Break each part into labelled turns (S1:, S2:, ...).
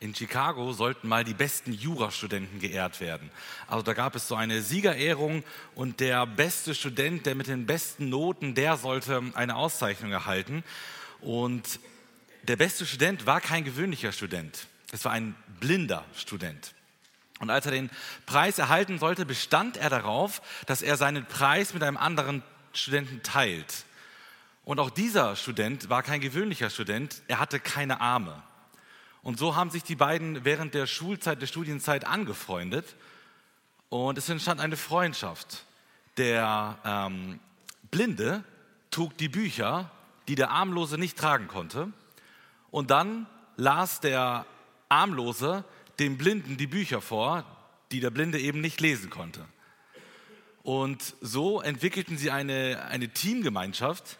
S1: in Chicago sollten mal die besten Jurastudenten geehrt werden. Also da gab es so eine Siegerehrung und der beste Student, der mit den besten Noten, der sollte eine Auszeichnung erhalten. Und der beste Student war kein gewöhnlicher Student. Es war ein blinder Student. Und als er den Preis erhalten sollte, bestand er darauf, dass er seinen Preis mit einem anderen Studenten teilt. Und auch dieser Student war kein gewöhnlicher Student, er hatte keine Arme. Und so haben sich die beiden während der Schulzeit, der Studienzeit angefreundet und es entstand eine Freundschaft. Der ähm, Blinde trug die Bücher, die der Armlose nicht tragen konnte und dann las der Armlose dem Blinden die Bücher vor, die der Blinde eben nicht lesen konnte. Und so entwickelten sie eine, eine Teamgemeinschaft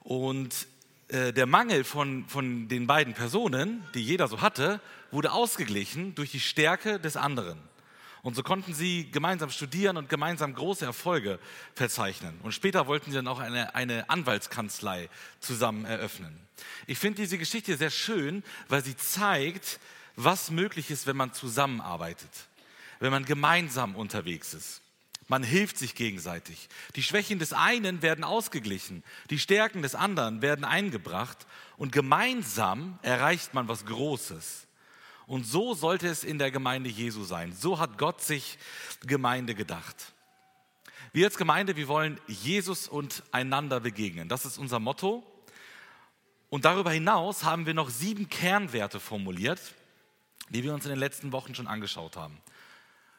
S1: und äh, der Mangel von, von den beiden Personen, die jeder so hatte, wurde ausgeglichen durch die Stärke des anderen. Und so konnten sie gemeinsam studieren und gemeinsam große Erfolge verzeichnen. Und später wollten sie dann auch eine, eine Anwaltskanzlei zusammen eröffnen. Ich finde diese Geschichte sehr schön, weil sie zeigt, was möglich ist, wenn man zusammenarbeitet, wenn man gemeinsam unterwegs ist. Man hilft sich gegenseitig. Die Schwächen des einen werden ausgeglichen, die Stärken des anderen werden eingebracht und gemeinsam erreicht man was Großes. Und so sollte es in der Gemeinde Jesu sein. So hat Gott sich Gemeinde gedacht. Wir als Gemeinde, wir wollen Jesus und einander begegnen. Das ist unser Motto. Und darüber hinaus haben wir noch sieben Kernwerte formuliert, die wir uns in den letzten Wochen schon angeschaut haben.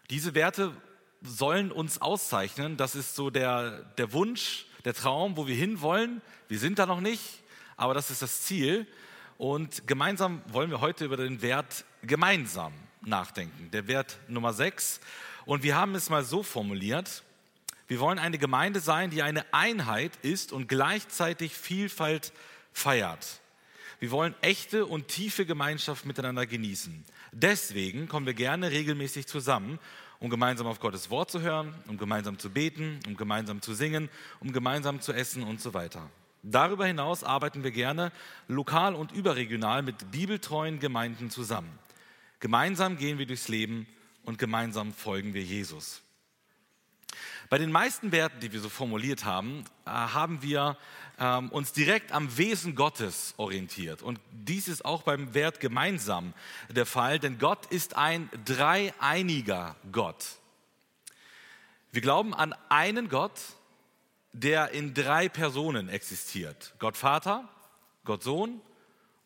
S1: Diese Werte sollen uns auszeichnen. Das ist so der, der Wunsch, der Traum, wo wir hinwollen. Wir sind da noch nicht, aber das ist das Ziel. Und gemeinsam wollen wir heute über den Wert gemeinsam nachdenken. Der Wert Nummer sechs. Und wir haben es mal so formuliert. Wir wollen eine Gemeinde sein, die eine Einheit ist und gleichzeitig Vielfalt feiert. Wir wollen echte und tiefe Gemeinschaft miteinander genießen. Deswegen kommen wir gerne regelmäßig zusammen, um gemeinsam auf Gottes Wort zu hören, um gemeinsam zu beten, um gemeinsam zu singen, um gemeinsam zu essen und so weiter. Darüber hinaus arbeiten wir gerne lokal und überregional mit bibeltreuen Gemeinden zusammen. Gemeinsam gehen wir durchs Leben und gemeinsam folgen wir Jesus. Bei den meisten Werten, die wir so formuliert haben, äh, haben wir ähm, uns direkt am Wesen Gottes orientiert. Und dies ist auch beim Wert gemeinsam der Fall, denn Gott ist ein dreieiniger Gott. Wir glauben an einen Gott, der in drei Personen existiert. Gott Vater, Gott Sohn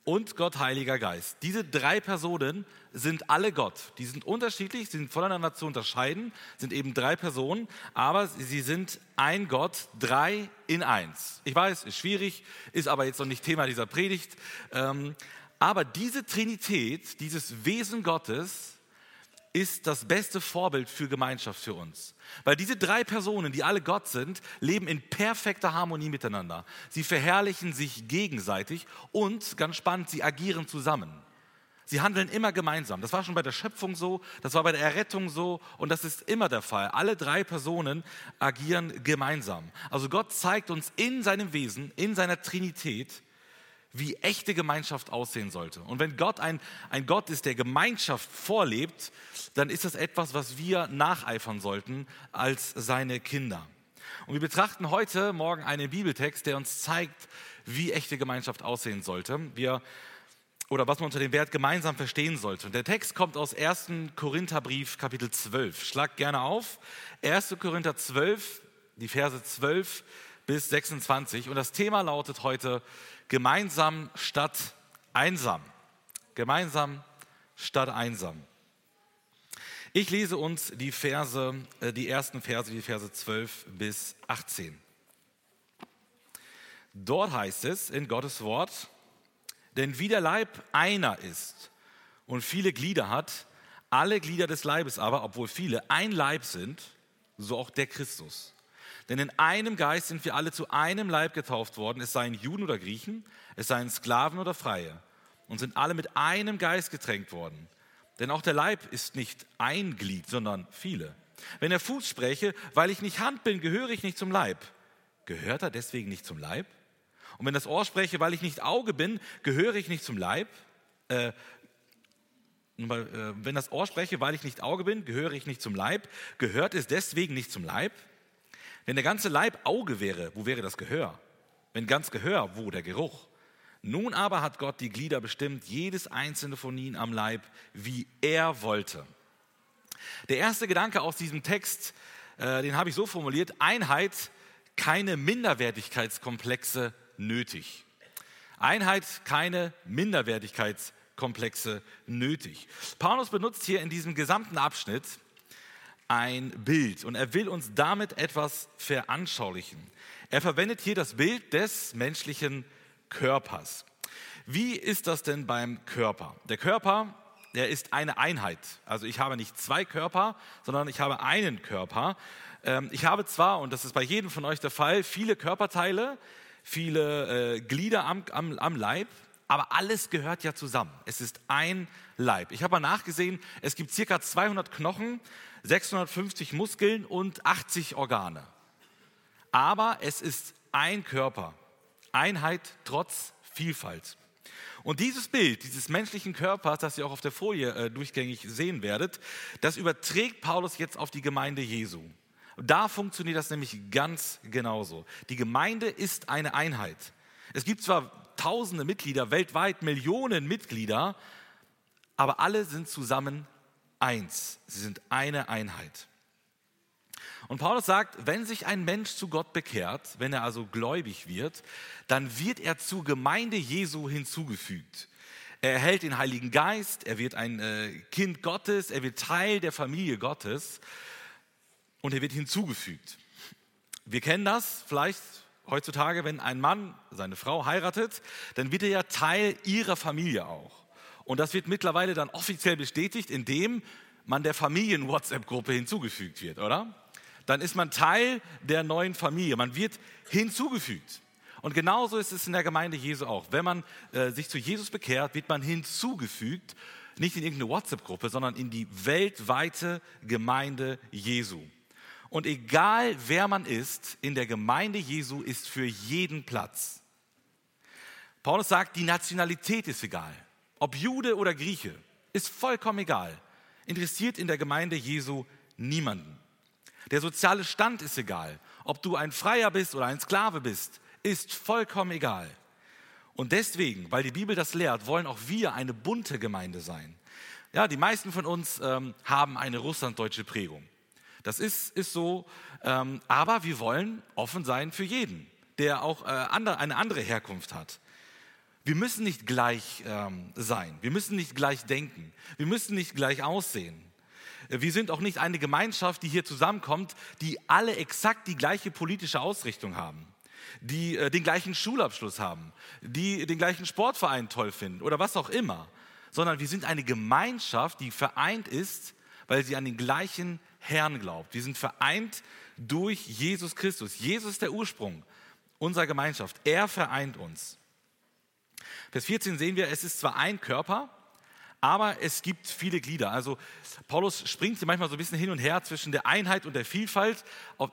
S1: und Gott Heiliger Geist. Diese drei Personen sind alle Gott. Die sind unterschiedlich, sind voneinander zu unterscheiden, sind eben drei Personen, aber sie sind ein Gott, drei in eins. Ich weiß, ist schwierig, ist aber jetzt noch nicht Thema dieser Predigt. Ähm, aber diese Trinität, dieses Wesen Gottes, ist das beste Vorbild für Gemeinschaft für uns. Weil diese drei Personen, die alle Gott sind, leben in perfekter Harmonie miteinander. Sie verherrlichen sich gegenseitig und, ganz spannend, sie agieren zusammen. Sie handeln immer gemeinsam. Das war schon bei der Schöpfung so, das war bei der Errettung so und das ist immer der Fall. Alle drei Personen agieren gemeinsam. Also Gott zeigt uns in seinem Wesen, in seiner Trinität, wie echte Gemeinschaft aussehen sollte. Und wenn Gott ein, ein Gott ist, der Gemeinschaft vorlebt, dann ist das etwas, was wir nacheifern sollten als seine Kinder. Und wir betrachten heute Morgen einen Bibeltext, der uns zeigt, wie echte Gemeinschaft aussehen sollte. Wir, oder was man unter dem Wert gemeinsam verstehen sollte. Und der Text kommt aus 1. Korintherbrief, Kapitel 12. Schlag gerne auf. 1. Korinther 12, die Verse 12 bis 26. Und das Thema lautet heute gemeinsam statt einsam. Gemeinsam statt einsam. Ich lese uns die Verse, äh, die ersten Verse, die Verse 12 bis 18. Dort heißt es in Gottes Wort, denn wie der Leib einer ist und viele Glieder hat, alle Glieder des Leibes aber, obwohl viele, ein Leib sind, so auch der Christus. Denn in einem Geist sind wir alle zu einem Leib getauft worden, es seien Juden oder Griechen, es seien Sklaven oder Freie, und sind alle mit einem Geist getränkt worden. Denn auch der Leib ist nicht ein Glied, sondern viele. Wenn der Fuß spräche, weil ich nicht Hand bin, gehöre ich nicht zum Leib. Gehört er deswegen nicht zum Leib? Und wenn das Ohr spreche, weil ich nicht Auge bin, gehöre ich nicht zum Leib? Äh, äh, wenn das Ohr spreche, weil ich nicht Auge bin, gehöre ich nicht zum Leib. Gehört es deswegen nicht zum Leib? Wenn der ganze Leib Auge wäre, wo wäre das Gehör? Wenn ganz Gehör, wo der Geruch? Nun aber hat Gott die Glieder bestimmt, jedes einzelne von ihnen am Leib, wie er wollte. Der erste Gedanke aus diesem Text, äh, den habe ich so formuliert, Einheit, keine Minderwertigkeitskomplexe nötig. Einheit, keine Minderwertigkeitskomplexe nötig. Paulus benutzt hier in diesem gesamten Abschnitt ein Bild und er will uns damit etwas veranschaulichen. Er verwendet hier das Bild des menschlichen Körpers. Wie ist das denn beim Körper? Der Körper, der ist eine Einheit. Also ich habe nicht zwei Körper, sondern ich habe einen Körper. Ähm, ich habe zwar, und das ist bei jedem von euch der Fall, viele Körperteile, viele äh, Glieder am, am, am Leib, aber alles gehört ja zusammen. Es ist ein Leib. Ich habe mal nachgesehen, es gibt circa 200 Knochen, 650 Muskeln und 80 Organe. Aber es ist ein Körper. Einheit trotz Vielfalt. Und dieses Bild dieses menschlichen Körpers, das ihr auch auf der Folie äh, durchgängig sehen werdet, das überträgt Paulus jetzt auf die Gemeinde Jesu. Da funktioniert das nämlich ganz genauso. Die Gemeinde ist eine Einheit. Es gibt zwar tausende Mitglieder, weltweit Millionen Mitglieder, aber alle sind zusammen eins. Sie sind eine Einheit. Und Paulus sagt, wenn sich ein Mensch zu Gott bekehrt, wenn er also gläubig wird, dann wird er zur Gemeinde Jesu hinzugefügt. Er erhält den Heiligen Geist, er wird ein äh, Kind Gottes, er wird Teil der Familie Gottes und er wird hinzugefügt. Wir kennen das vielleicht heutzutage, wenn ein Mann seine Frau heiratet, dann wird er ja Teil ihrer Familie auch. Und das wird mittlerweile dann offiziell bestätigt, indem man der Familien-WhatsApp-Gruppe hinzugefügt wird, oder? dann ist man Teil der neuen Familie. Man wird hinzugefügt. Und genauso ist es in der Gemeinde Jesu auch. Wenn man äh, sich zu Jesus bekehrt, wird man hinzugefügt, nicht in irgendeine WhatsApp-Gruppe, sondern in die weltweite Gemeinde Jesu. Und egal wer man ist, in der Gemeinde Jesu ist für jeden Platz. Paulus sagt, die Nationalität ist egal. Ob Jude oder Grieche, ist vollkommen egal. Interessiert in der Gemeinde Jesu niemanden. Der soziale Stand ist egal. Ob du ein Freier bist oder ein Sklave bist, ist vollkommen egal. Und deswegen, weil die Bibel das lehrt, wollen auch wir eine bunte Gemeinde sein. Ja, die meisten von uns ähm, haben eine russlanddeutsche Prägung. Das ist, ist so, ähm, aber wir wollen offen sein für jeden, der auch äh, andere, eine andere Herkunft hat. Wir müssen nicht gleich ähm, sein, wir müssen nicht gleich denken, wir müssen nicht gleich aussehen. Wir sind auch nicht eine Gemeinschaft, die hier zusammenkommt, die alle exakt die gleiche politische Ausrichtung haben, die äh, den gleichen Schulabschluss haben, die den gleichen Sportverein toll finden oder was auch immer, sondern wir sind eine Gemeinschaft, die vereint ist, weil sie an den gleichen Herrn glaubt. Wir sind vereint durch Jesus Christus. Jesus ist der Ursprung unserer Gemeinschaft. Er vereint uns. Vers 14 sehen wir, es ist zwar ein Körper, aber es gibt viele Glieder. Also Paulus springt hier manchmal so ein bisschen hin und her zwischen der Einheit und der Vielfalt.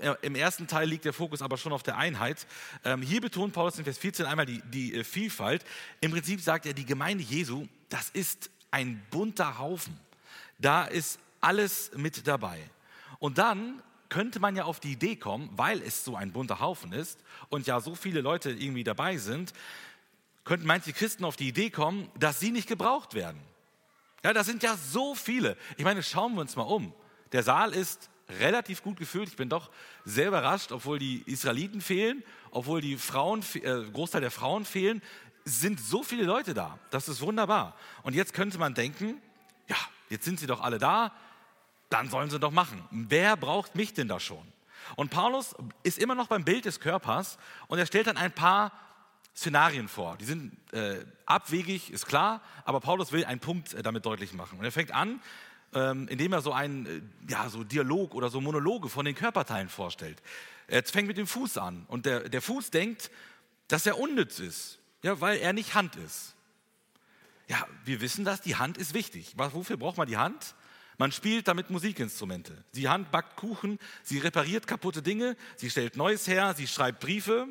S1: Äh, Im ersten Teil liegt der Fokus aber schon auf der Einheit. Ähm, hier betont Paulus in Vers 14 einmal die, die äh, Vielfalt. Im Prinzip sagt er, die Gemeinde Jesu, das ist ein bunter Haufen. Da ist alles mit dabei. Und dann könnte man ja auf die Idee kommen, weil es so ein bunter Haufen ist und ja so viele Leute irgendwie dabei sind, könnten manche Christen auf die Idee kommen, dass sie nicht gebraucht werden. Ja, das sind ja so viele. Ich meine, schauen wir uns mal um. Der Saal ist relativ gut gefüllt. Ich bin doch sehr überrascht, obwohl die Israeliten fehlen, obwohl die Frauen, äh, Großteil der Frauen fehlen, sind so viele Leute da. Das ist wunderbar. Und jetzt könnte man denken, ja, jetzt sind sie doch alle da, dann sollen sie doch machen. Wer braucht mich denn da schon? Und Paulus ist immer noch beim Bild des Körpers und er stellt dann ein paar Szenarien vor. Die sind äh, abwegig, ist klar, aber Paulus will einen Punkt äh, damit deutlich machen. Und er fängt an, ähm, indem er so einen äh, ja, so Dialog oder so Monologe von den Körperteilen vorstellt. Er fängt mit dem Fuß an und der, der Fuß denkt, dass er unnütz ist, ja, weil er nicht Hand ist. Ja, wir wissen das, die Hand ist wichtig. Wofür braucht man die Hand? Man spielt damit Musikinstrumente. Die Hand backt Kuchen, sie repariert kaputte Dinge, sie stellt Neues her, sie schreibt Briefe,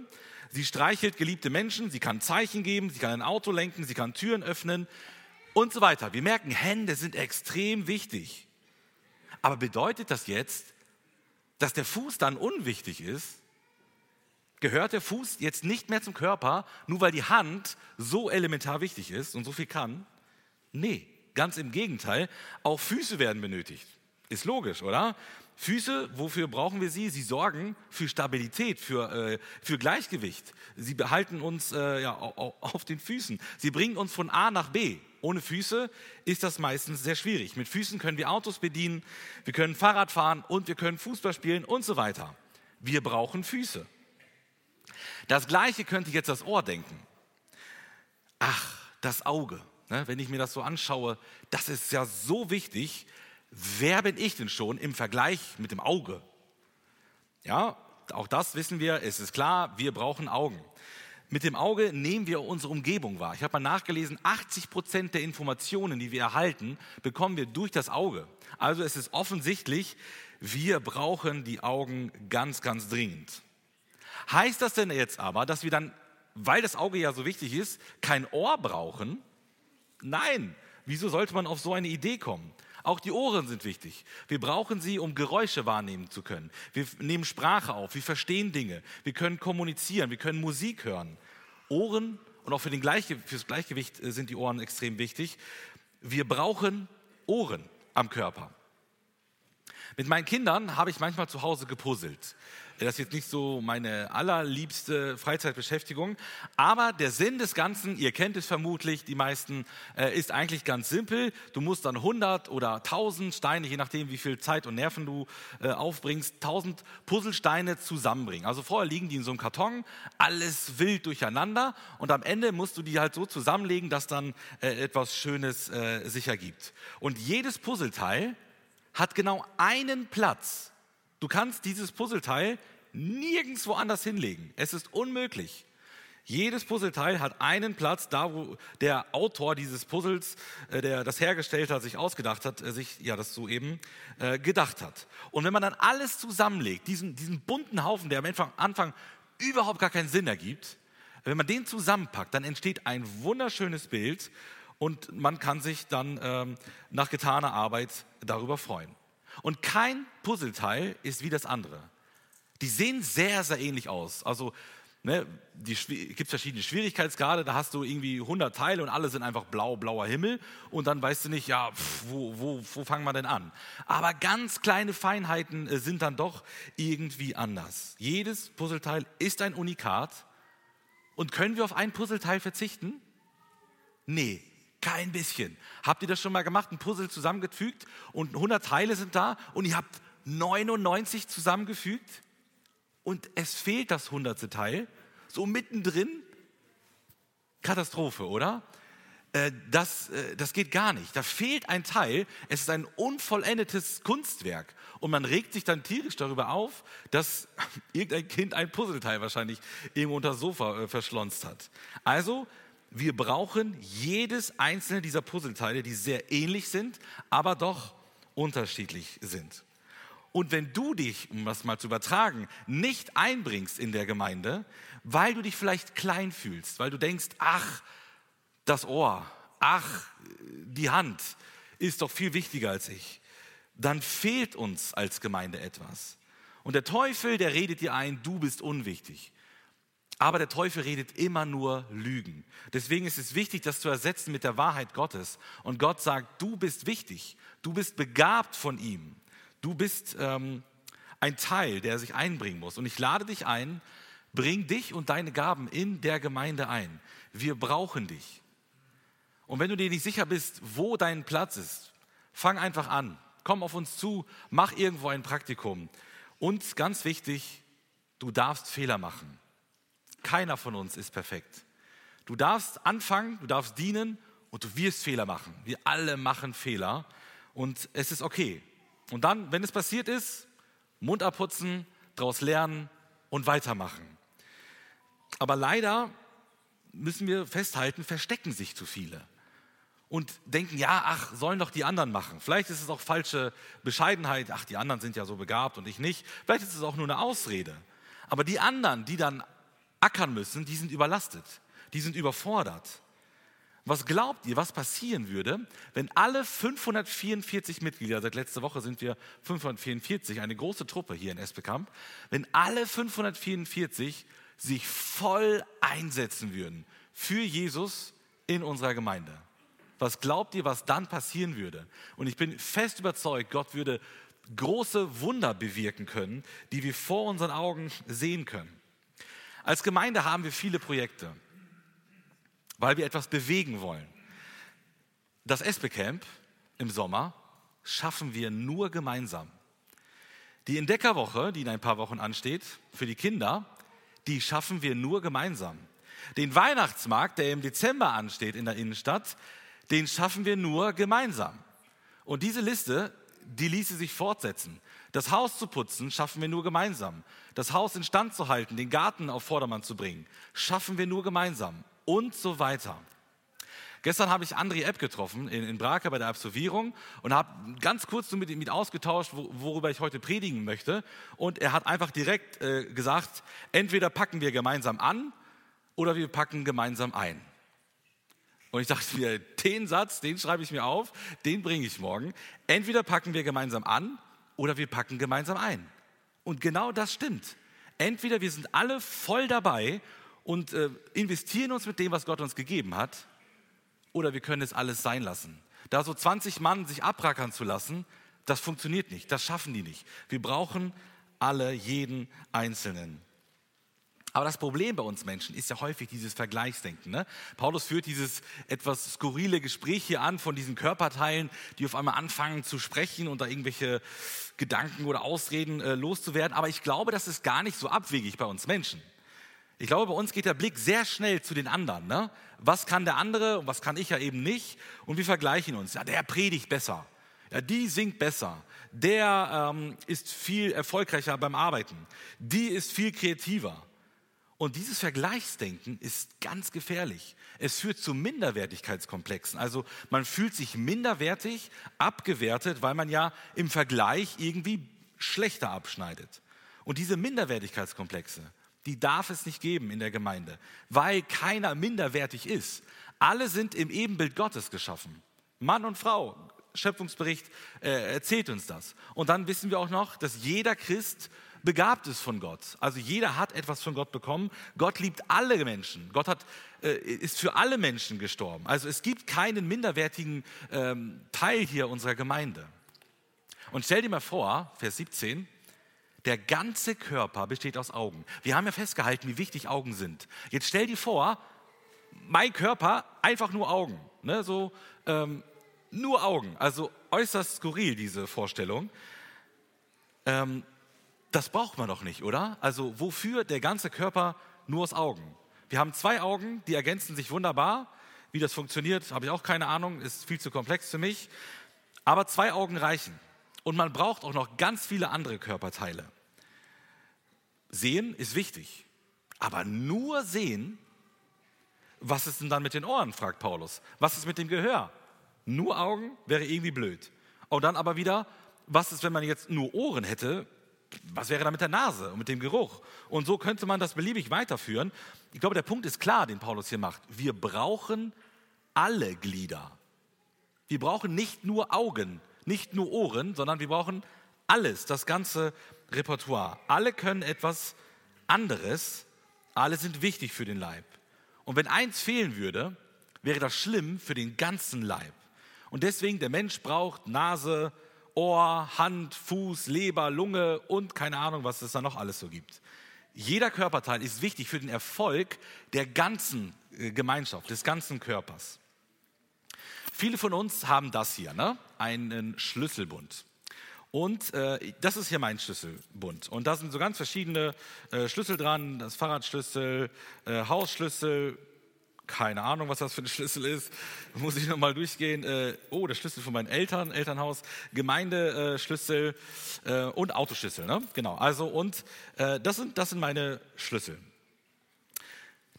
S1: Sie streichelt geliebte Menschen, sie kann Zeichen geben, sie kann ein Auto lenken, sie kann Türen öffnen. und so weiter. Wir merken, Hände sind extrem wichtig. Aber bedeutet das jetzt, dass der Fuß dann unwichtig ist? Gehört der Fuß jetzt nicht mehr zum Körper, nur weil die Hand so elementar wichtig ist und so viel kann? Nee, ganz im Gegenteil. Auch Füße werden benötigt. Ist logisch, oder? Füße, wofür brauchen wir sie? Sie sorgen für Stabilität, für, äh, für Gleichgewicht. Sie behalten uns äh, ja, auf den Füßen. Sie bringen uns von A nach B. Ohne Füße ist das meistens sehr schwierig. Mit Füßen können wir Autos bedienen, wir können Fahrrad fahren und wir können Fußball spielen und so weiter. Wir brauchen Füße. Das gleiche könnte jetzt das Ohr denken. Ach, das Auge. Ne, wenn ich mir das so anschaue, das ist ja so wichtig wer bin ich denn schon im Vergleich mit dem Auge? Ja, auch das wissen wir, es ist klar, wir brauchen Augen. Mit dem Auge nehmen wir unsere Umgebung wahr. Ich habe mal nachgelesen, 80 Prozent der Informationen, die wir erhalten, bekommen wir durch das Auge. Also es ist offensichtlich, wir brauchen die Augen ganz, ganz dringend. Heißt das denn jetzt aber, dass wir dann, weil das Auge ja so wichtig ist, kein Ohr brauchen? Nein. Wieso sollte man auf so eine Idee kommen? Auch die Ohren sind wichtig. Wir brauchen sie, um Geräusche wahrnehmen zu können. Wir nehmen Sprache auf, wir verstehen Dinge, wir können kommunizieren, wir können Musik hören. Ohren und auch für, den Gleichge fürs Gleichgewicht äh, sind die Ohren extrem wichtig. Wir brauchen Ohren am Körper. Mit meinen Kindern habe ich manchmal zu Hause gepuzzelt. Das ist jetzt nicht so meine allerliebste Freizeitbeschäftigung, aber der Sinn des Ganzen, ihr kennt es vermutlich, die meisten, äh, ist eigentlich ganz simpel. Du musst dann 100 oder 1000 Steine, je nachdem wie viel Zeit und Nerven du äh, aufbringst, 1000 Puzzlesteine zusammenbringen. Also vorher liegen die in so einem Karton, alles wild durcheinander und am Ende musst du die halt so zusammenlegen, dass dann äh, etwas Schönes sich ergibt. Und jedes Puzzleteil hat genau einen Platz Du kannst dieses Puzzleteil nirgendwo anders hinlegen. Es ist unmöglich. Jedes Puzzleteil hat einen Platz, da wo der Autor dieses Puzzles, äh, der das hergestellt hat, sich ausgedacht hat, äh, sich ja das so eben äh, gedacht hat. Und wenn man dann alles zusammenlegt, diesen, diesen bunten Haufen, der am Anfang, Anfang überhaupt gar keinen Sinn ergibt, wenn man den zusammenpackt, dann entsteht ein wunderschönes Bild und man kann sich dann ähm, nach getaner Arbeit darüber freuen. Und kein Puzzleteil ist wie das andere. Die sehen sehr, sehr ähnlich aus. Also ne, gibt verschiedene Schwierigkeitsgrade, da hast du irgendwie 100 Teile und alle sind einfach blau, blauer Himmel und dann weißt du nicht, ja, pff, wo, wo, wo fangen wir denn an? Aber ganz kleine Feinheiten äh, sind dann doch irgendwie anders. Jedes Puzzleteil ist ein Unikat und können wir auf ein Puzzleteil verzichten? Nee, kein bisschen. Habt ihr das schon mal gemacht? Ein Puzzle zusammengefügt und 100 Teile sind da und ihr habt 99 zusammengefügt und es fehlt das 100. Teil. So mittendrin. Katastrophe, oder? Äh, das, äh, das geht gar nicht. Da fehlt ein Teil. Es ist ein unvollendetes Kunstwerk. Und man regt sich dann tierisch darüber auf, dass irgendein Kind ein Puzzleteil wahrscheinlich irgendwo unter das Sofa äh, verschlonzt hat. Also wir brauchen jedes einzelne dieser Puzzleteile, die sehr ähnlich sind, aber doch unterschiedlich sind. Und wenn du dich, um das mal zu übertragen, nicht einbringst in der Gemeinde, weil du dich vielleicht klein fühlst, weil du denkst, ach, das Ohr, ach, die Hand ist doch viel wichtiger als ich, dann fehlt uns als Gemeinde etwas. Und der Teufel, der redet dir ein, du bist unwichtig. Aber der Teufel redet immer nur Lügen. Deswegen ist es wichtig, das zu ersetzen mit der Wahrheit Gottes. Und Gott sagt, du bist wichtig, du bist begabt von ihm, du bist ähm, ein Teil, der sich einbringen muss. Und ich lade dich ein, bring dich und deine Gaben in der Gemeinde ein. Wir brauchen dich. Und wenn du dir nicht sicher bist, wo dein Platz ist, fang einfach an. Komm auf uns zu, mach irgendwo ein Praktikum. Und ganz wichtig, du darfst Fehler machen. Keiner von uns ist perfekt. Du darfst anfangen, du darfst dienen und du wirst Fehler machen. Wir alle machen Fehler und es ist okay. Und dann, wenn es passiert ist, Mund abputzen, daraus lernen und weitermachen. Aber leider müssen wir festhalten, verstecken sich zu viele und denken, ja, ach, sollen doch die anderen machen. Vielleicht ist es auch falsche Bescheidenheit, ach, die anderen sind ja so begabt und ich nicht. Vielleicht ist es auch nur eine Ausrede. Aber die anderen, die dann ackern müssen, die sind überlastet, die sind überfordert. Was glaubt ihr, was passieren würde, wenn alle 544 Mitglieder, seit letzter Woche sind wir 544, eine große Truppe hier in Esbekamp, wenn alle 544 sich voll einsetzen würden für Jesus in unserer Gemeinde? Was glaubt ihr, was dann passieren würde? Und ich bin fest überzeugt, Gott würde große Wunder bewirken können, die wir vor unseren Augen sehen können. Als Gemeinde haben wir viele Projekte weil wir etwas bewegen wollen. Das Espe-Camp im Sommer schaffen wir nur gemeinsam. Die Entdeckerwoche, die in ein paar Wochen ansteht, für die Kinder, die schaffen wir nur gemeinsam. Den Weihnachtsmarkt, der im Dezember ansteht in der Innenstadt, den schaffen wir nur gemeinsam. Und diese Liste, die ließe sich fortsetzen. Das Haus zu putzen, schaffen wir nur gemeinsam. Das Haus instand zu halten, den Garten auf Vordermann zu bringen, schaffen wir nur gemeinsam und so weiter. Gestern habe ich André Epp getroffen in, in Brake bei der Absolvierung und habe ganz kurz mit ihm ausgetauscht, worüber ich heute predigen möchte. Und er hat einfach direkt äh, gesagt, entweder packen wir gemeinsam an oder wir packen gemeinsam ein. Und ich dachte mir, den Satz, den schreibe ich mir auf, den bringe ich morgen. Entweder packen wir gemeinsam an oder wir packen gemeinsam ein. Und genau das stimmt. Entweder wir sind alle voll dabei und äh, investieren uns mit dem, was Gott uns gegeben hat, oder wir können es alles sein lassen. Da so 20 Mann sich abrackern zu lassen, das funktioniert nicht, das schaffen die nicht. Wir brauchen alle, jeden Einzelnen. Aber das Problem bei uns Menschen ist ja häufig dieses Vergleichsdenken. Ne? Paulus führt dieses etwas skurrile Gespräch hier an von diesen Körperteilen, die auf einmal anfangen zu sprechen und da irgendwelche Gedanken oder Ausreden äh, loszuwerden. Aber ich glaube, das ist gar nicht so abwegig bei uns Menschen. Ich glaube, bei uns geht der Blick sehr schnell zu den anderen. Ne? Was kann der andere und was kann ich ja eben nicht? Und wir vergleichen uns. Ja, der predigt besser. Ja, die singt besser. Der ähm, ist viel erfolgreicher beim Arbeiten. Die ist viel kreativer. Und dieses Vergleichsdenken ist ganz gefährlich. Es führt zu Minderwertigkeitskomplexen. Also man fühlt sich minderwertig, abgewertet, weil man ja im Vergleich irgendwie schlechter abschneidet. Und diese Minderwertigkeitskomplexe, die darf es nicht geben in der Gemeinde, weil keiner minderwertig ist. Alle sind im Ebenbild Gottes geschaffen. Mann und Frau. Schöpfungsbericht äh, erzählt uns das. Und dann wissen wir auch noch, dass jeder Christ begabt ist von Gott. Also jeder hat etwas von Gott bekommen. Gott liebt alle Menschen. Gott hat, äh, ist für alle Menschen gestorben. Also es gibt keinen minderwertigen ähm, Teil hier unserer Gemeinde. Und stell dir mal vor, Vers 17, der ganze Körper besteht aus Augen. Wir haben ja festgehalten, wie wichtig Augen sind. Jetzt stell dir vor, mein Körper einfach nur Augen. Ne? So, ähm, nur Augen. Also äußerst skurril, diese Vorstellung. Ähm, das braucht man doch nicht, oder? Also wofür der ganze Körper nur aus Augen? Wir haben zwei Augen, die ergänzen sich wunderbar. Wie das funktioniert, habe ich auch keine Ahnung, ist viel zu komplex für mich. Aber zwei Augen reichen. Und man braucht auch noch ganz viele andere Körperteile. Sehen ist wichtig, aber nur sehen, was ist denn dann mit den Ohren, fragt Paulus. Was ist mit dem Gehör? Nur Augen wäre irgendwie blöd. Und dann aber wieder, was ist, wenn man jetzt nur Ohren hätte? Was wäre da mit der Nase und mit dem Geruch? Und so könnte man das beliebig weiterführen. Ich glaube, der Punkt ist klar, den Paulus hier macht. Wir brauchen alle Glieder. Wir brauchen nicht nur Augen, nicht nur Ohren, sondern wir brauchen alles, das ganze Repertoire. Alle können etwas anderes, alle sind wichtig für den Leib. Und wenn eins fehlen würde, wäre das schlimm für den ganzen Leib. Und deswegen, der Mensch braucht Nase, Ohr, Hand, Fuß, Leber, Lunge und keine Ahnung, was es da noch alles so gibt. Jeder Körperteil ist wichtig für den Erfolg der ganzen äh, Gemeinschaft, des ganzen Körpers. Viele von uns haben das hier, ne? einen Schlüsselbund. Und äh, das ist hier mein Schlüsselbund. Und da sind so ganz verschiedene äh, Schlüssel dran, das Fahrradschlüssel, äh, Hausschlüssel, keine Ahnung, was das für ein Schlüssel ist. Muss ich nochmal durchgehen. Äh, oh, der Schlüssel von meinen Eltern, Elternhaus, Gemeindeschlüssel äh, und Autoschlüssel. Ne? Genau, also und äh, das, sind, das sind meine Schlüssel.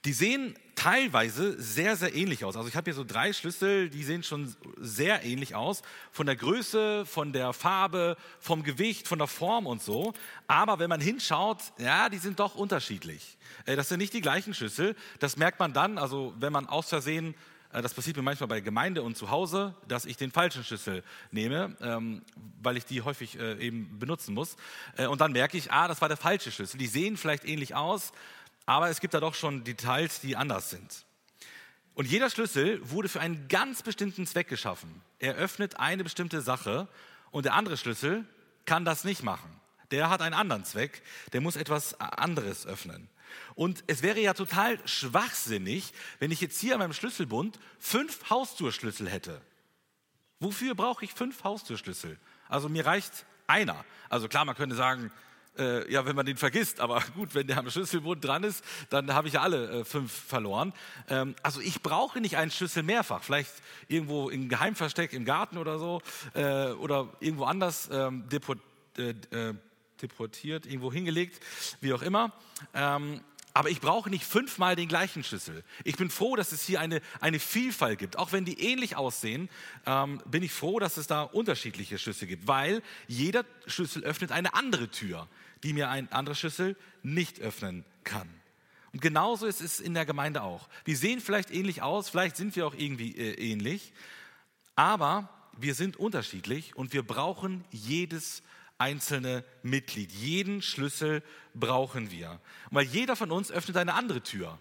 S1: Die sehen teilweise sehr, sehr ähnlich aus. Also ich habe hier so drei Schlüssel, die sehen schon sehr ähnlich aus. Von der Größe, von der Farbe, vom Gewicht, von der Form und so. Aber wenn man hinschaut, ja, die sind doch unterschiedlich. Äh, das sind nicht die gleichen Schlüssel. Das merkt man dann, also wenn man aus Versehen Äh, das passiert mir manchmal bei Gemeinde und zu Hause, dass ich den falschen Schlüssel nehme, ähm, weil ich die häufig äh, eben benutzen muss. Und dann merke ich, ah, das war der falsche Schlüssel. Die sehen vielleicht ähnlich aus, aber es gibt da doch schon Details, die anders sind. Und jeder Schlüssel wurde für einen ganz bestimmten Zweck geschaffen. Er öffnet eine bestimmte Sache und der andere Schlüssel kann das nicht machen. Der hat einen anderen Zweck, der muss etwas anderes öffnen. Und es wäre ja total schwachsinnig, wenn ich jetzt hier an meinem Schlüsselbund fünf Haustürschlüssel hätte. Wofür brauche ich fünf Haustürschlüssel? Also mir reicht einer. Also klar, man könnte sagen, äh, ja, wenn man den vergisst, aber gut, wenn der am Schlüsselbund dran ist, dann habe ich ja alle äh, fünf verloren. Ähm, also ich brauche nicht einen Schlüssel mehrfach, vielleicht irgendwo im Geheimversteck im Garten oder so äh, oder irgendwo anders ähm, depot, äh, äh, deportiert, irgendwo hingelegt, wie auch immer. Ähm, aber ich brauche nicht fünfmal den gleichen Schlüssel. Ich bin froh, dass es hier eine, eine Vielfalt gibt. Auch wenn die ähnlich aussehen, ähm, bin ich froh, dass es da unterschiedliche Schlüssel gibt, weil jeder Schlüssel öffnet eine andere Tür, die mir ein anderer Schlüssel nicht öffnen kann. Und genauso ist es in der Gemeinde auch. Wir sehen vielleicht ähnlich aus, vielleicht sind wir auch irgendwie äh, ähnlich, aber wir sind unterschiedlich und wir brauchen jedes einzelne Mitglied. Jeden Schlüssel brauchen wir. Weil jeder von uns öffnet eine andere Tür.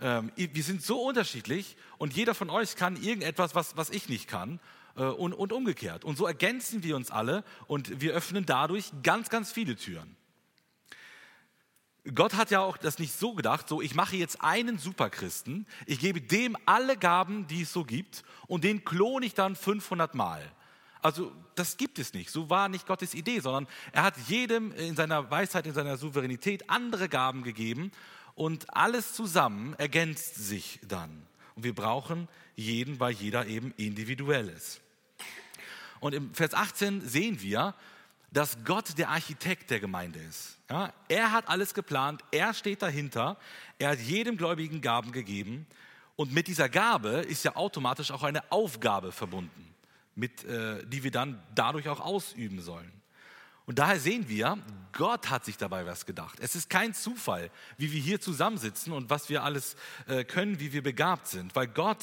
S1: Ähm, wir sind so unterschiedlich und jeder von euch kann irgendetwas, was, was ich nicht kann und, und umgekehrt. Und so ergänzen wir uns alle und wir öffnen dadurch ganz, ganz viele Türen. Gott hat ja auch das nicht so gedacht, so ich mache jetzt einen Superchristen, ich gebe dem alle Gaben, die es so gibt und den klone ich dann 500 Mal. Also das gibt es nicht. So war nicht Gottes Idee, sondern er hat jedem in seiner Weisheit, in seiner Souveränität andere Gaben gegeben und alles zusammen ergänzt sich dann. Und wir brauchen jeden, weil jeder eben individuell ist. Und im Vers 18 sehen wir, dass Gott der Architekt der Gemeinde ist. Ja, er hat alles geplant, er steht dahinter, er hat jedem Gläubigen Gaben gegeben und mit dieser Gabe ist ja automatisch auch eine Aufgabe verbunden mit, äh, die wir dann dadurch auch ausüben sollen. Und daher sehen wir, Gott hat sich dabei was gedacht. Es ist kein Zufall, wie wir hier zusammensitzen und was wir alles äh, können, wie wir begabt sind, weil Gott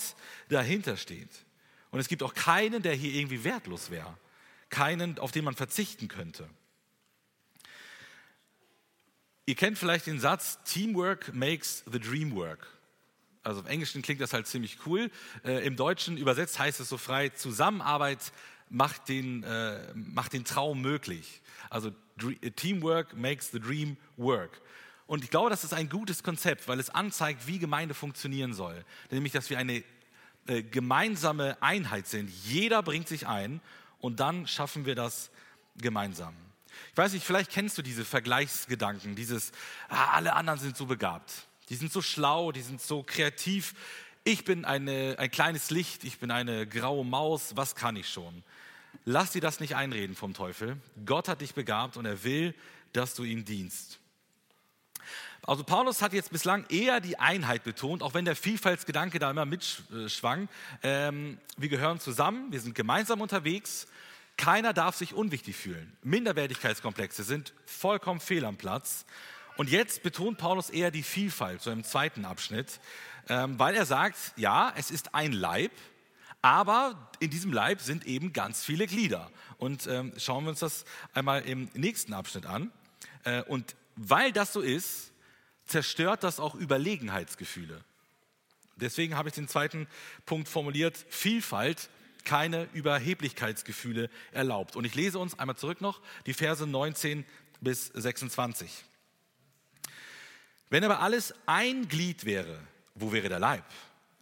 S1: dahinter steht. Und es gibt auch keinen, der hier irgendwie wertlos wäre. Keinen, auf den man verzichten könnte. Ihr kennt vielleicht den Satz, Teamwork makes the dream work also im Englischen klingt das halt ziemlich cool. Äh, Im Deutschen übersetzt heißt es so frei, Zusammenarbeit macht den, äh, macht den Traum möglich. Also Teamwork makes the dream work. Und ich glaube, das ist ein gutes Konzept, weil es anzeigt, wie Gemeinde funktionieren soll. Nämlich, dass wir eine äh, gemeinsame Einheit sind. Jeder bringt sich ein und dann schaffen wir das gemeinsam. Ich weiß nicht, vielleicht kennst du diese Vergleichsgedanken, dieses, ah, alle anderen sind so begabt. Die sind so schlau, die sind so kreativ. Ich bin eine, ein kleines Licht, ich bin eine graue Maus, was kann ich schon? Lass dir das nicht einreden vom Teufel. Gott hat dich begabt und er will, dass du ihm dienst. Also Paulus hat jetzt bislang eher die Einheit betont, auch wenn der Vielfaltsgedanke da immer mitschwang. Ähm, wir gehören zusammen, wir sind gemeinsam unterwegs. Keiner darf sich unwichtig fühlen. Minderwertigkeitskomplexe sind vollkommen fehl am Platz. Und jetzt betont Paulus eher die Vielfalt, so im zweiten Abschnitt, ähm, weil er sagt, ja, es ist ein Leib, aber in diesem Leib sind eben ganz viele Glieder. Und ähm, schauen wir uns das einmal im nächsten Abschnitt an. Äh, und weil das so ist, zerstört das auch Überlegenheitsgefühle. Deswegen habe ich den zweiten Punkt formuliert, Vielfalt, keine Überheblichkeitsgefühle erlaubt. Und ich lese uns einmal zurück noch die Verse 19 bis 26. Wenn aber alles ein Glied wäre, wo wäre der Leib?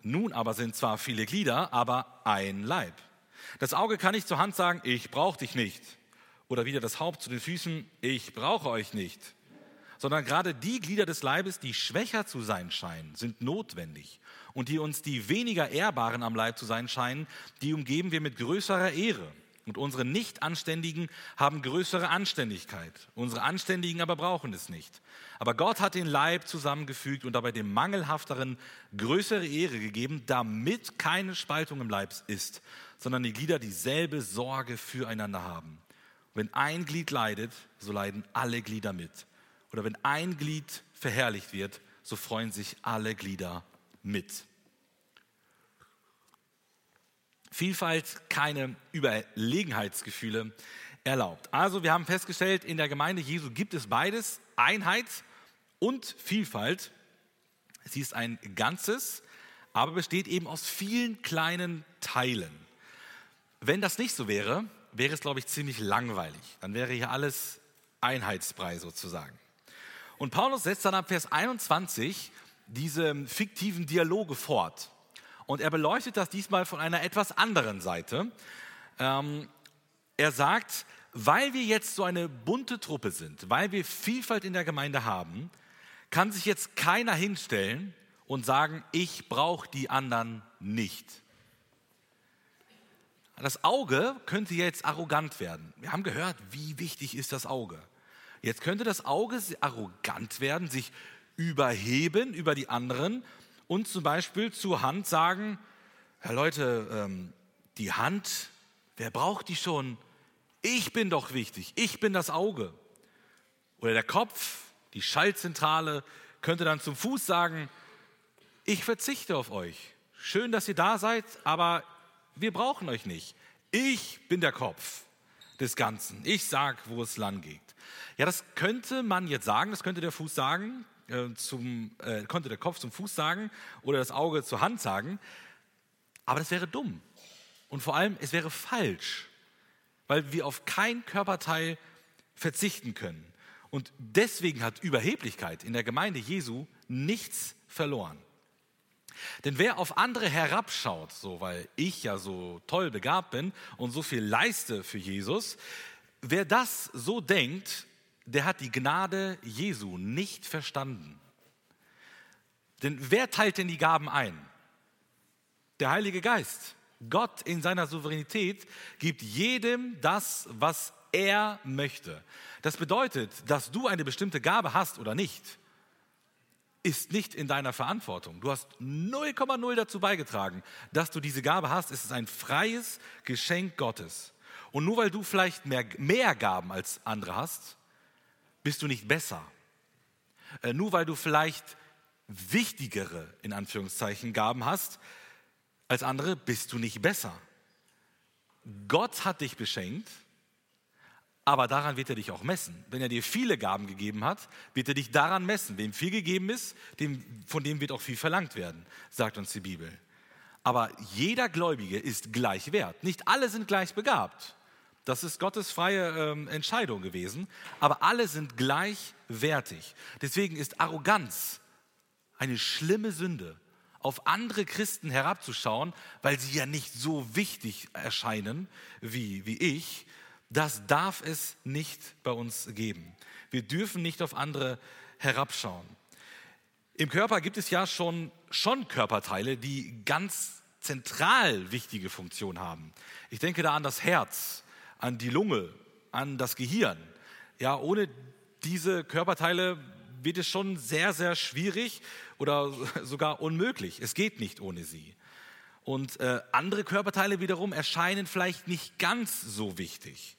S1: Nun aber sind zwar viele Glieder, aber ein Leib. Das Auge kann nicht zur Hand sagen, ich brauche dich nicht. Oder wieder das Haupt zu den Füßen, ich brauche euch nicht. Sondern gerade die Glieder des Leibes, die schwächer zu sein scheinen, sind notwendig. Und die uns die weniger ehrbaren am Leib zu sein scheinen, die umgeben wir mit größerer Ehre. Und unsere Nicht-Anständigen haben größere Anständigkeit. Unsere Anständigen aber brauchen es nicht. Aber Gott hat den Leib zusammengefügt und dabei dem Mangelhafteren größere Ehre gegeben, damit keine Spaltung im Leib ist, sondern die Glieder dieselbe Sorge füreinander haben. wenn ein Glied leidet, so leiden alle Glieder mit. Oder wenn ein Glied verherrlicht wird, so freuen sich alle Glieder mit. Vielfalt keine Überlegenheitsgefühle erlaubt. Also wir haben festgestellt, in der Gemeinde Jesu gibt es beides, Einheit und Vielfalt. Sie ist ein Ganzes, aber besteht eben aus vielen kleinen Teilen. Wenn das nicht so wäre, wäre es, glaube ich, ziemlich langweilig. Dann wäre hier alles Einheitsbrei sozusagen. Und Paulus setzt dann ab Vers 21 diese fiktiven Dialoge fort. Und er beleuchtet das diesmal von einer etwas anderen Seite. Ähm, er sagt, weil wir jetzt so eine bunte Truppe sind, weil wir Vielfalt in der Gemeinde haben, kann sich jetzt keiner hinstellen und sagen, ich brauche die anderen nicht. Das Auge könnte jetzt arrogant werden. Wir haben gehört, wie wichtig ist das Auge. Jetzt könnte das Auge arrogant werden, sich überheben über die anderen und zum Beispiel zur Hand sagen, Herr Leute, ähm, die Hand, wer braucht die schon? Ich bin doch wichtig, ich bin das Auge. Oder der Kopf, die Schaltzentrale, könnte dann zum Fuß sagen, ich verzichte auf euch. Schön, dass ihr da seid, aber wir brauchen euch nicht. Ich bin der Kopf des Ganzen. Ich sage, wo es lang geht. Ja, das könnte man jetzt sagen, das könnte der Fuß sagen, äh, zum, äh, konnte der Kopf zum Fuß sagen oder das Auge zur Hand sagen. Aber das wäre dumm. Und vor allem, es wäre falsch, weil wir auf kein Körperteil verzichten können. Und deswegen hat Überheblichkeit in der Gemeinde Jesu nichts verloren. Denn wer auf andere herabschaut, so weil ich ja so toll begabt bin und so viel leiste für Jesus, wer das so denkt, der hat die Gnade Jesu nicht verstanden. Denn wer teilt denn die Gaben ein? Der Heilige Geist. Gott in seiner Souveränität gibt jedem das, was er möchte. Das bedeutet, dass du eine bestimmte Gabe hast oder nicht, ist nicht in deiner Verantwortung. Du hast 0,0 dazu beigetragen, dass du diese Gabe hast. Es ist ein freies Geschenk Gottes. Und nur weil du vielleicht mehr, mehr Gaben als andere hast, bist du nicht besser. Äh, nur weil du vielleicht wichtigere, in Anführungszeichen, Gaben hast als andere, bist du nicht besser. Gott hat dich beschenkt, aber daran wird er dich auch messen. Wenn er dir viele Gaben gegeben hat, wird er dich daran messen. Wem viel gegeben ist, dem, von dem wird auch viel verlangt werden, sagt uns die Bibel. Aber jeder Gläubige ist gleich wert. Nicht alle sind gleich begabt. Das ist Gottes freie ähm, Entscheidung gewesen, aber alle sind gleichwertig. Deswegen ist Arroganz eine schlimme Sünde, auf andere Christen herabzuschauen, weil sie ja nicht so wichtig erscheinen wie, wie ich. Das darf es nicht bei uns geben. Wir dürfen nicht auf andere herabschauen. Im Körper gibt es ja schon, schon Körperteile, die ganz zentral wichtige Funktion haben. Ich denke da an das Herz, an die Lunge, an das Gehirn. Ja, ohne diese Körperteile wird es schon sehr, sehr schwierig oder sogar unmöglich. Es geht nicht ohne sie. Und äh, andere Körperteile wiederum erscheinen vielleicht nicht ganz so wichtig,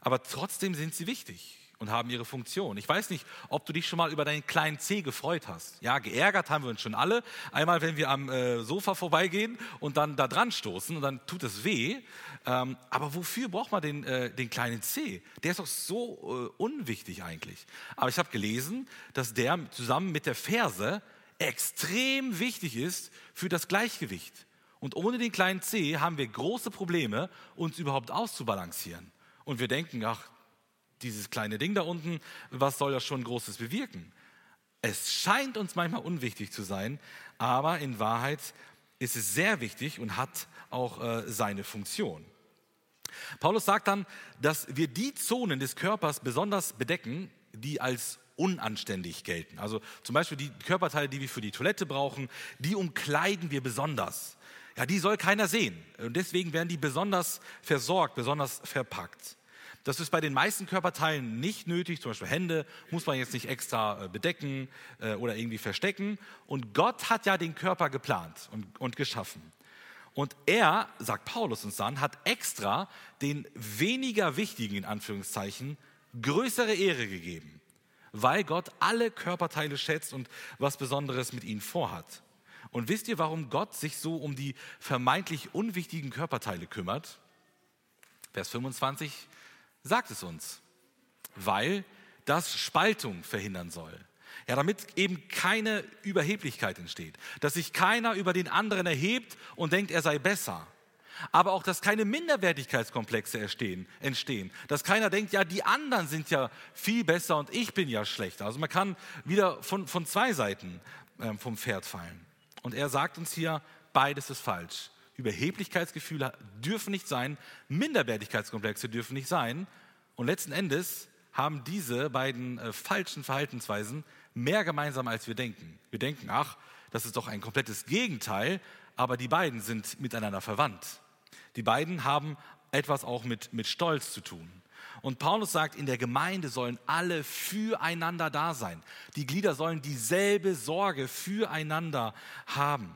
S1: aber trotzdem sind sie wichtig und haben ihre Funktion. Ich weiß nicht, ob du dich schon mal über deinen kleinen C gefreut hast. Ja, geärgert haben wir uns schon alle. Einmal, wenn wir am äh, Sofa vorbeigehen und dann da dran stoßen und dann tut es weh. Ähm, aber wofür braucht man den, äh, den kleinen C? Der ist doch so äh, unwichtig eigentlich. Aber ich habe gelesen, dass der zusammen mit der Ferse extrem wichtig ist für das Gleichgewicht. Und ohne den kleinen C haben wir große Probleme, uns überhaupt auszubalancieren. Und wir denken, ach, dieses kleine Ding da unten, was soll das schon Großes bewirken? Es scheint uns manchmal unwichtig zu sein, aber in Wahrheit ist es sehr wichtig und hat auch äh, seine Funktion. Paulus sagt dann, dass wir die Zonen des Körpers besonders bedecken, die als unanständig gelten. Also zum Beispiel die Körperteile, die wir für die Toilette brauchen, die umkleiden wir besonders. Ja, die soll keiner sehen. Und deswegen werden die besonders versorgt, besonders verpackt. Das ist bei den meisten Körperteilen nicht nötig, zum Beispiel Hände muss man jetzt nicht extra äh, bedecken äh, oder irgendwie verstecken. Und Gott hat ja den Körper geplant und, und geschaffen. Und er, sagt Paulus uns dann, hat extra den weniger wichtigen, in Anführungszeichen, größere Ehre gegeben, weil Gott alle Körperteile schätzt und was Besonderes mit ihnen vorhat. Und wisst ihr, warum Gott sich so um die vermeintlich unwichtigen Körperteile kümmert? Vers 25 sagt es uns. Weil das Spaltung verhindern soll. Ja, damit eben keine Überheblichkeit entsteht, dass sich keiner über den anderen erhebt und denkt, er sei besser. Aber auch, dass keine Minderwertigkeitskomplexe entstehen, entstehen. Dass keiner denkt, ja, die anderen sind ja viel besser und ich bin ja schlechter. Also man kann wieder von, von zwei Seiten ähm, vom Pferd fallen. Und er sagt uns hier, beides ist falsch. Überheblichkeitsgefühle dürfen nicht sein, Minderwertigkeitskomplexe dürfen nicht sein. Und letzten Endes haben diese beiden äh, falschen Verhaltensweisen mehr gemeinsam, als wir denken. Wir denken, ach, das ist doch ein komplettes Gegenteil, aber die beiden sind miteinander verwandt. Die beiden haben etwas auch mit, mit Stolz zu tun. Und Paulus sagt, in der Gemeinde sollen alle füreinander da sein. Die Glieder sollen dieselbe Sorge füreinander haben.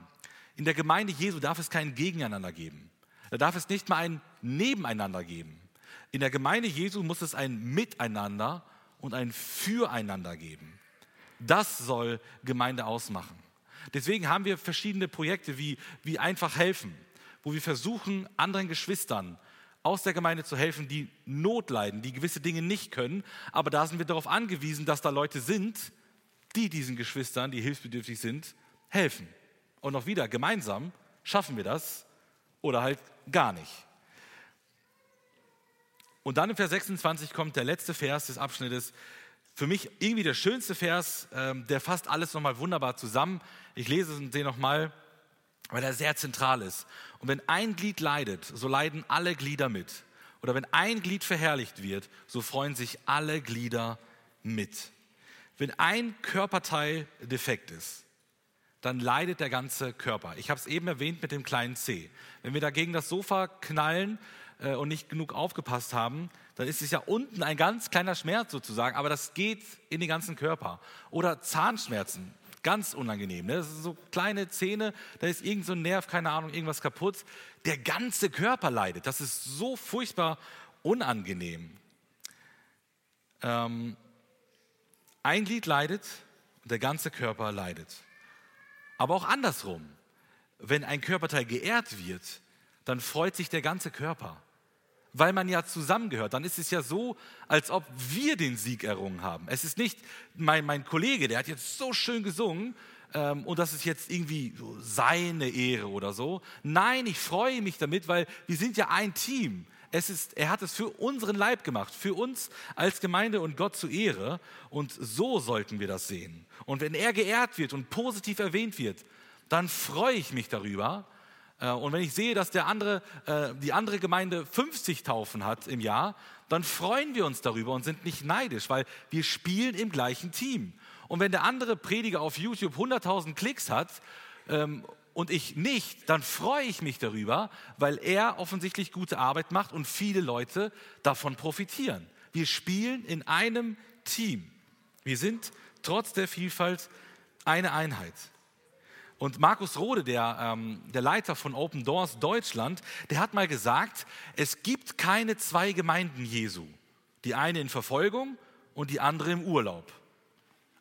S1: In der Gemeinde Jesu darf es kein Gegeneinander geben. Da darf es nicht mal ein Nebeneinander geben. In der Gemeinde Jesu muss es ein Miteinander und ein Füreinander geben. Das soll Gemeinde ausmachen. Deswegen haben wir verschiedene Projekte wie, wie einfach helfen, wo wir versuchen, anderen Geschwistern aus der Gemeinde zu helfen, die Not leiden, die gewisse Dinge nicht können. Aber da sind wir darauf angewiesen, dass da Leute sind, die diesen Geschwistern, die hilfsbedürftig sind, helfen. Und noch wieder, gemeinsam schaffen wir das oder halt gar nicht. Und dann im Vers 26 kommt der letzte Vers des Abschnittes. Für mich irgendwie der schönste Vers, ähm, der fasst alles nochmal wunderbar zusammen. Ich lese den nochmal, weil er sehr zentral ist. Und wenn ein Glied leidet, so leiden alle Glieder mit. Oder wenn ein Glied verherrlicht wird, so freuen sich alle Glieder mit. Wenn ein Körperteil defekt ist, dann leidet der ganze Körper. Ich habe es eben erwähnt mit dem kleinen C. Wenn wir dagegen das Sofa knallen, äh, und nicht genug aufgepasst haben, dann ist es ja unten ein ganz kleiner Schmerz sozusagen, aber das geht in den ganzen Körper. Oder Zahnschmerzen, ganz unangenehm. Ne? Das sind so kleine Zähne, da ist irgend so ein Nerv, keine Ahnung, irgendwas kaputt. Der ganze Körper leidet. Das ist so furchtbar unangenehm. Ähm, ein Glied leidet und der ganze Körper leidet. Aber auch andersrum. Wenn ein Körperteil geehrt wird, dann freut sich der ganze Körper weil man ja zusammengehört. Dann ist es ja so, als ob wir den Sieg errungen haben. Es ist nicht mein, mein Kollege, der hat jetzt so schön gesungen ähm, und das ist jetzt irgendwie seine Ehre oder so. Nein, ich freue mich damit, weil wir sind ja ein Team. Es ist, er hat es für unseren Leib gemacht, für uns als Gemeinde und Gott zu Ehre. Und so sollten wir das sehen. Und wenn er geehrt wird und positiv erwähnt wird, dann freue ich mich darüber äh, und wenn ich sehe, dass der andere, äh, die andere Gemeinde 50 Taufen hat im Jahr, dann freuen wir uns darüber und sind nicht neidisch, weil wir spielen im gleichen Team. Und wenn der andere Prediger auf YouTube 100.000 Klicks hat ähm, und ich nicht, dann freue ich mich darüber, weil er offensichtlich gute Arbeit macht und viele Leute davon profitieren. Wir spielen in einem Team. Wir sind trotz der Vielfalt eine Einheit. Und Markus Rode, der, ähm, der Leiter von Open Doors Deutschland, der hat mal gesagt, es gibt keine zwei Gemeinden Jesu. Die eine in Verfolgung und die andere im Urlaub.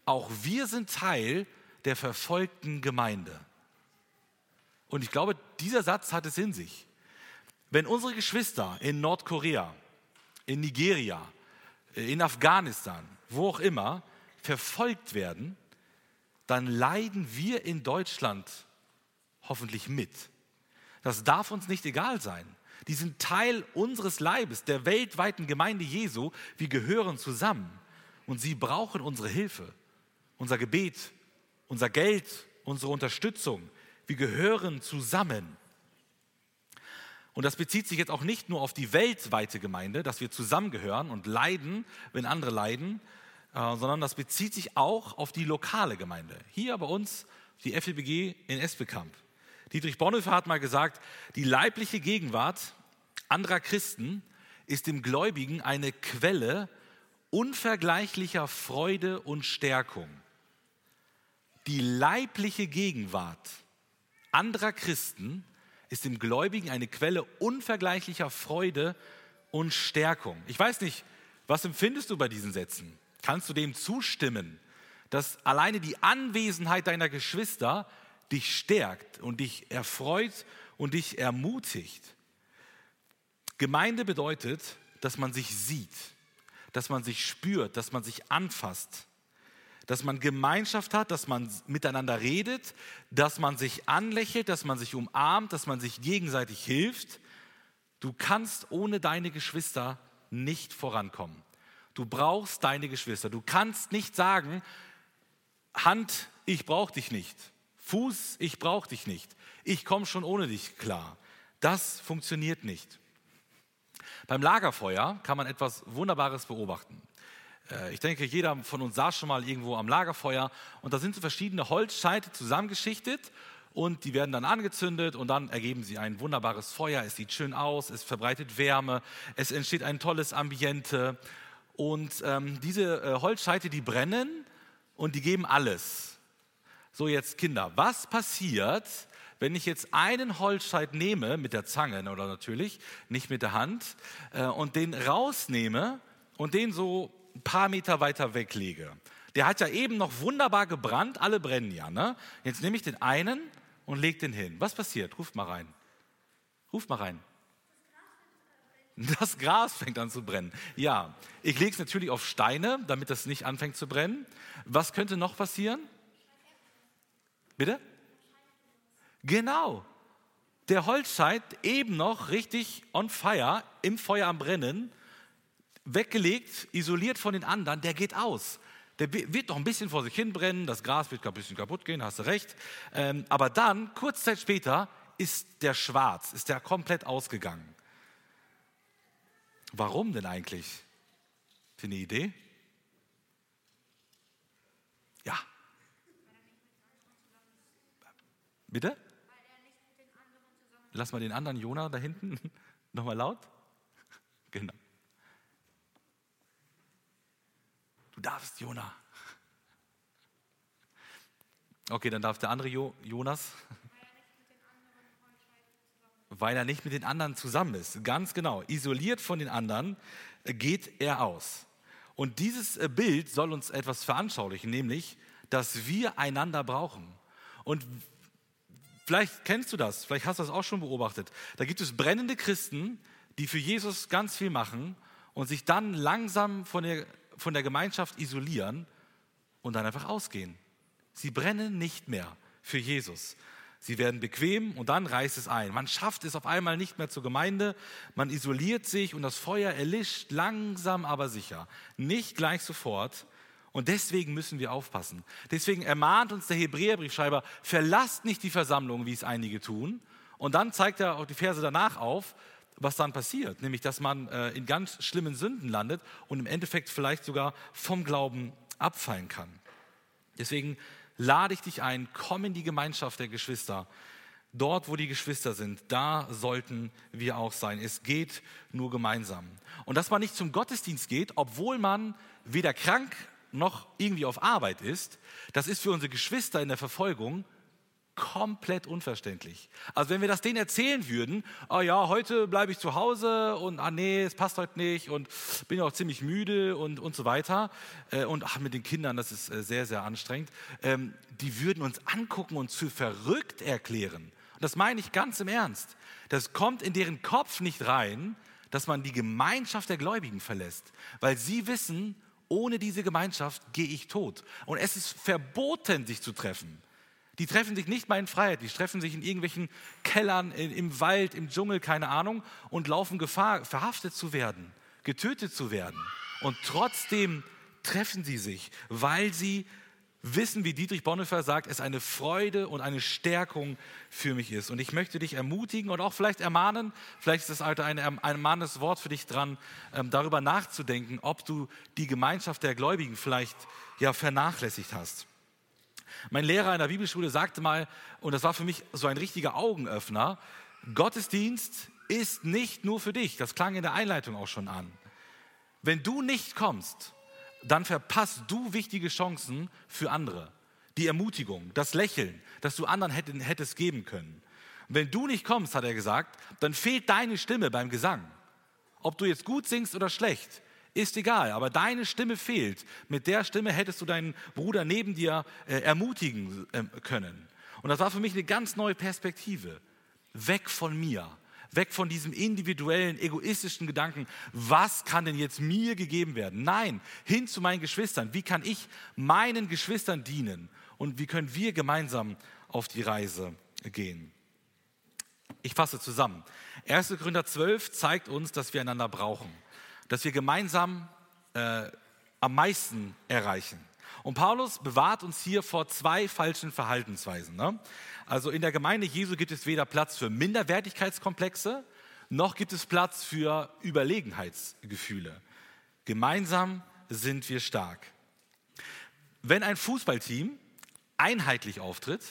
S1: Auch wir sind Teil der verfolgten Gemeinde. Und ich glaube, dieser Satz hat es in sich. Wenn unsere Geschwister in Nordkorea, in Nigeria, in Afghanistan, wo auch immer, verfolgt werden, dann leiden wir in Deutschland hoffentlich mit. Das darf uns nicht egal sein. Die sind Teil unseres Leibes, der weltweiten Gemeinde Jesu. Wir gehören zusammen und sie brauchen unsere Hilfe, unser Gebet, unser Geld, unsere Unterstützung. Wir gehören zusammen. Und das bezieht sich jetzt auch nicht nur auf die weltweite Gemeinde, dass wir zusammengehören und leiden, wenn andere leiden, äh, sondern das bezieht sich auch auf die lokale Gemeinde. Hier bei uns die FEBG in Esbekamp. Dietrich Bonhoeffer hat mal gesagt, die leibliche Gegenwart anderer Christen ist dem Gläubigen eine Quelle unvergleichlicher Freude und Stärkung. Die leibliche Gegenwart anderer Christen ist dem Gläubigen eine Quelle unvergleichlicher Freude und Stärkung. Ich weiß nicht, was empfindest du bei diesen Sätzen? Kannst du dem zustimmen, dass alleine die Anwesenheit deiner Geschwister dich stärkt und dich erfreut und dich ermutigt. Gemeinde bedeutet, dass man sich sieht, dass man sich spürt, dass man sich anfasst, dass man Gemeinschaft hat, dass man miteinander redet, dass man sich anlächelt, dass man sich umarmt, dass man sich gegenseitig hilft. Du kannst ohne deine Geschwister nicht vorankommen. Du brauchst deine Geschwister. Du kannst nicht sagen, Hand, ich brauche dich nicht. Fuß, ich brauche dich nicht. Ich komme schon ohne dich klar. Das funktioniert nicht. Beim Lagerfeuer kann man etwas Wunderbares beobachten. Äh, ich denke, jeder von uns saß schon mal irgendwo am Lagerfeuer und da sind so verschiedene Holzscheite zusammengeschichtet und die werden dann angezündet und dann ergeben sie ein wunderbares Feuer. Es sieht schön aus, es verbreitet Wärme, es entsteht ein tolles Ambiente und ähm, diese äh, Holzscheite, die brennen und die geben alles. So jetzt Kinder, was passiert, wenn ich jetzt einen Holzscheit nehme mit der Zange oder natürlich nicht mit der Hand äh, und den rausnehme und den so ein paar Meter weiter weglege. Der hat ja eben noch wunderbar gebrannt, alle brennen ja. Ne? Jetzt nehme ich den einen und lege den hin. Was passiert? Ruft mal rein. Ruft mal rein. Das Gras fängt an zu brennen. Ja, ich lege es natürlich auf Steine, damit das nicht anfängt zu brennen. Was könnte noch passieren? Bitte? Genau. Der Holzscheit eben noch richtig on fire, im Feuer am Brennen, weggelegt, isoliert von den anderen, der geht aus. Der wird noch ein bisschen vor sich hin brennen, das Gras wird ein bisschen kaputt gehen, hast du recht. Ähm, aber dann, kurz Zeit später, ist der schwarz, ist der komplett ausgegangen. Warum denn eigentlich? Für eine Idee? Ja. Bitte? Lass mal den anderen Jona da hinten nochmal laut. Genau. Du darfst, Jona. Okay, dann darf der andere jo Jonas. Weil er nicht mit den anderen zusammen ist. Ganz genau. Isoliert von den anderen geht er aus. Und dieses äh, Bild soll uns etwas veranschaulichen, nämlich, dass wir einander brauchen. Und vielleicht kennst du das, vielleicht hast du das auch schon beobachtet. Da gibt es brennende Christen, die für Jesus ganz viel machen und sich dann langsam von der von der Gemeinschaft isolieren und dann einfach ausgehen. Sie brennen nicht mehr für Jesus. Sie werden bequem und dann reißt es ein. Man schafft es auf einmal nicht mehr zur Gemeinde, man isoliert sich und das Feuer erlischt langsam aber sicher. Nicht gleich sofort. Und deswegen müssen wir aufpassen. Deswegen ermahnt uns der Hebräerbriefschreiber, verlasst nicht die Versammlung, wie es einige tun. Und dann zeigt er auch die Verse danach auf, was dann passiert, nämlich dass man äh, in ganz schlimmen Sünden landet und im Endeffekt vielleicht sogar vom Glauben abfallen kann. Deswegen lade ich dich ein, komm in die Gemeinschaft der Geschwister. Dort, wo die Geschwister sind, da sollten wir auch sein. Es geht nur gemeinsam. Und dass man nicht zum Gottesdienst geht, obwohl man weder krank noch irgendwie auf Arbeit ist, das ist für unsere Geschwister in der Verfolgung komplett unverständlich. Also wenn wir das denen erzählen würden, oh ja, heute bleibe ich zu Hause und ah nee, es passt heute nicht und bin ja auch ziemlich müde und, und so weiter äh, und ach, mit den Kindern, das ist äh, sehr, sehr anstrengend, ähm, die würden uns angucken und zu verrückt erklären. Und das meine ich ganz im Ernst. Das kommt in deren Kopf nicht rein, dass man die Gemeinschaft der Gläubigen verlässt, weil sie wissen, ohne diese Gemeinschaft gehe ich tot. Und es ist verboten, sich zu treffen. Die treffen sich nicht mal in Freiheit, die treffen sich in irgendwelchen Kellern, im Wald, im Dschungel, keine Ahnung, und laufen Gefahr, verhaftet zu werden, getötet zu werden. Und trotzdem treffen sie sich, weil sie wissen, wie Dietrich Bonhoeffer sagt, es eine Freude und eine Stärkung für mich ist. Und ich möchte dich ermutigen und auch vielleicht ermahnen, vielleicht ist das ein, ein ermahnendes Wort für dich dran, ähm, darüber nachzudenken, ob du die Gemeinschaft der Gläubigen vielleicht ja vernachlässigt hast. Mein Lehrer in der Bibelschule sagte mal, und das war für mich so ein richtiger Augenöffner, Gottesdienst ist nicht nur für dich. Das klang in der Einleitung auch schon an. Wenn du nicht kommst, dann verpasst du wichtige Chancen für andere. Die Ermutigung, das Lächeln, das du anderen hättest geben können. Wenn du nicht kommst, hat er gesagt, dann fehlt deine Stimme beim Gesang. Ob du jetzt gut singst oder schlecht, ist egal, aber deine Stimme fehlt. Mit der Stimme hättest du deinen Bruder neben dir äh, ermutigen äh, können. Und das war für mich eine ganz neue Perspektive. Weg von mir, weg von diesem individuellen, egoistischen Gedanken, was kann denn jetzt mir gegeben werden? Nein, hin zu meinen Geschwistern. Wie kann ich meinen Geschwistern dienen? Und wie können wir gemeinsam auf die Reise gehen? Ich fasse zusammen. 1. Korinther 12 zeigt uns, dass wir einander brauchen, dass wir gemeinsam äh, am meisten erreichen. Und Paulus bewahrt uns hier vor zwei falschen Verhaltensweisen. Ne? Also in der Gemeinde Jesu gibt es weder Platz für Minderwertigkeitskomplexe, noch gibt es Platz für Überlegenheitsgefühle. Gemeinsam sind wir stark. Wenn ein Fußballteam einheitlich auftritt,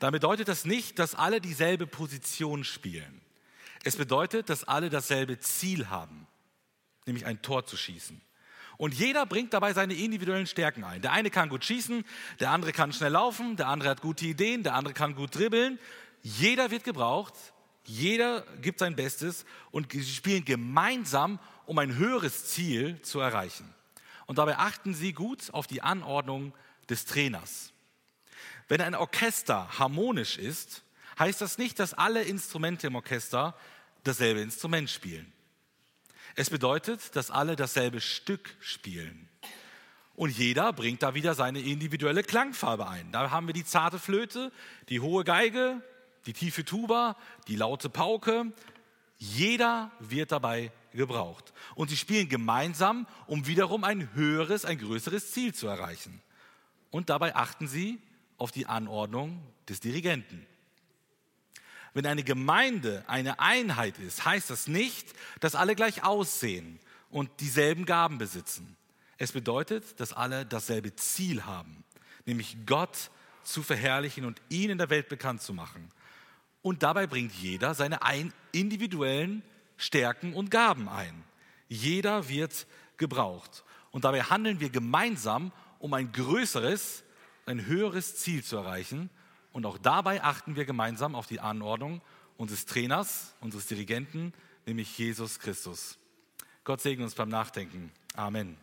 S1: dann bedeutet das nicht, dass alle dieselbe Position spielen. Es bedeutet, dass alle dasselbe Ziel haben, nämlich ein Tor zu schießen. Und jeder bringt dabei seine individuellen Stärken ein. Der eine kann gut schießen, der andere kann schnell laufen, der andere hat gute Ideen, der andere kann gut dribbeln. Jeder wird gebraucht, jeder gibt sein Bestes und sie spielen gemeinsam, um ein höheres Ziel zu erreichen. Und dabei achten sie gut auf die Anordnung des Trainers. Wenn ein Orchester harmonisch ist, heißt das nicht, dass alle Instrumente im Orchester dasselbe Instrument spielen. Es bedeutet, dass alle dasselbe Stück spielen. Und jeder bringt da wieder seine individuelle Klangfarbe ein. Da haben wir die zarte Flöte, die hohe Geige, die tiefe Tuba, die laute Pauke. Jeder wird dabei gebraucht. Und sie spielen gemeinsam, um wiederum ein höheres, ein größeres Ziel zu erreichen. Und dabei achten sie auf die Anordnung des Dirigenten. Wenn eine Gemeinde eine Einheit ist, heißt das nicht, dass alle gleich aussehen und dieselben Gaben besitzen. Es bedeutet, dass alle dasselbe Ziel haben, nämlich Gott zu verherrlichen und ihn in der Welt bekannt zu machen. Und dabei bringt jeder seine individuellen Stärken und Gaben ein. Jeder wird gebraucht. Und dabei handeln wir gemeinsam, um ein größeres, ein höheres Ziel zu erreichen und auch dabei achten wir gemeinsam auf die Anordnung unseres Trainers, unseres Dirigenten, nämlich Jesus Christus. Gott segne uns beim Nachdenken. Amen.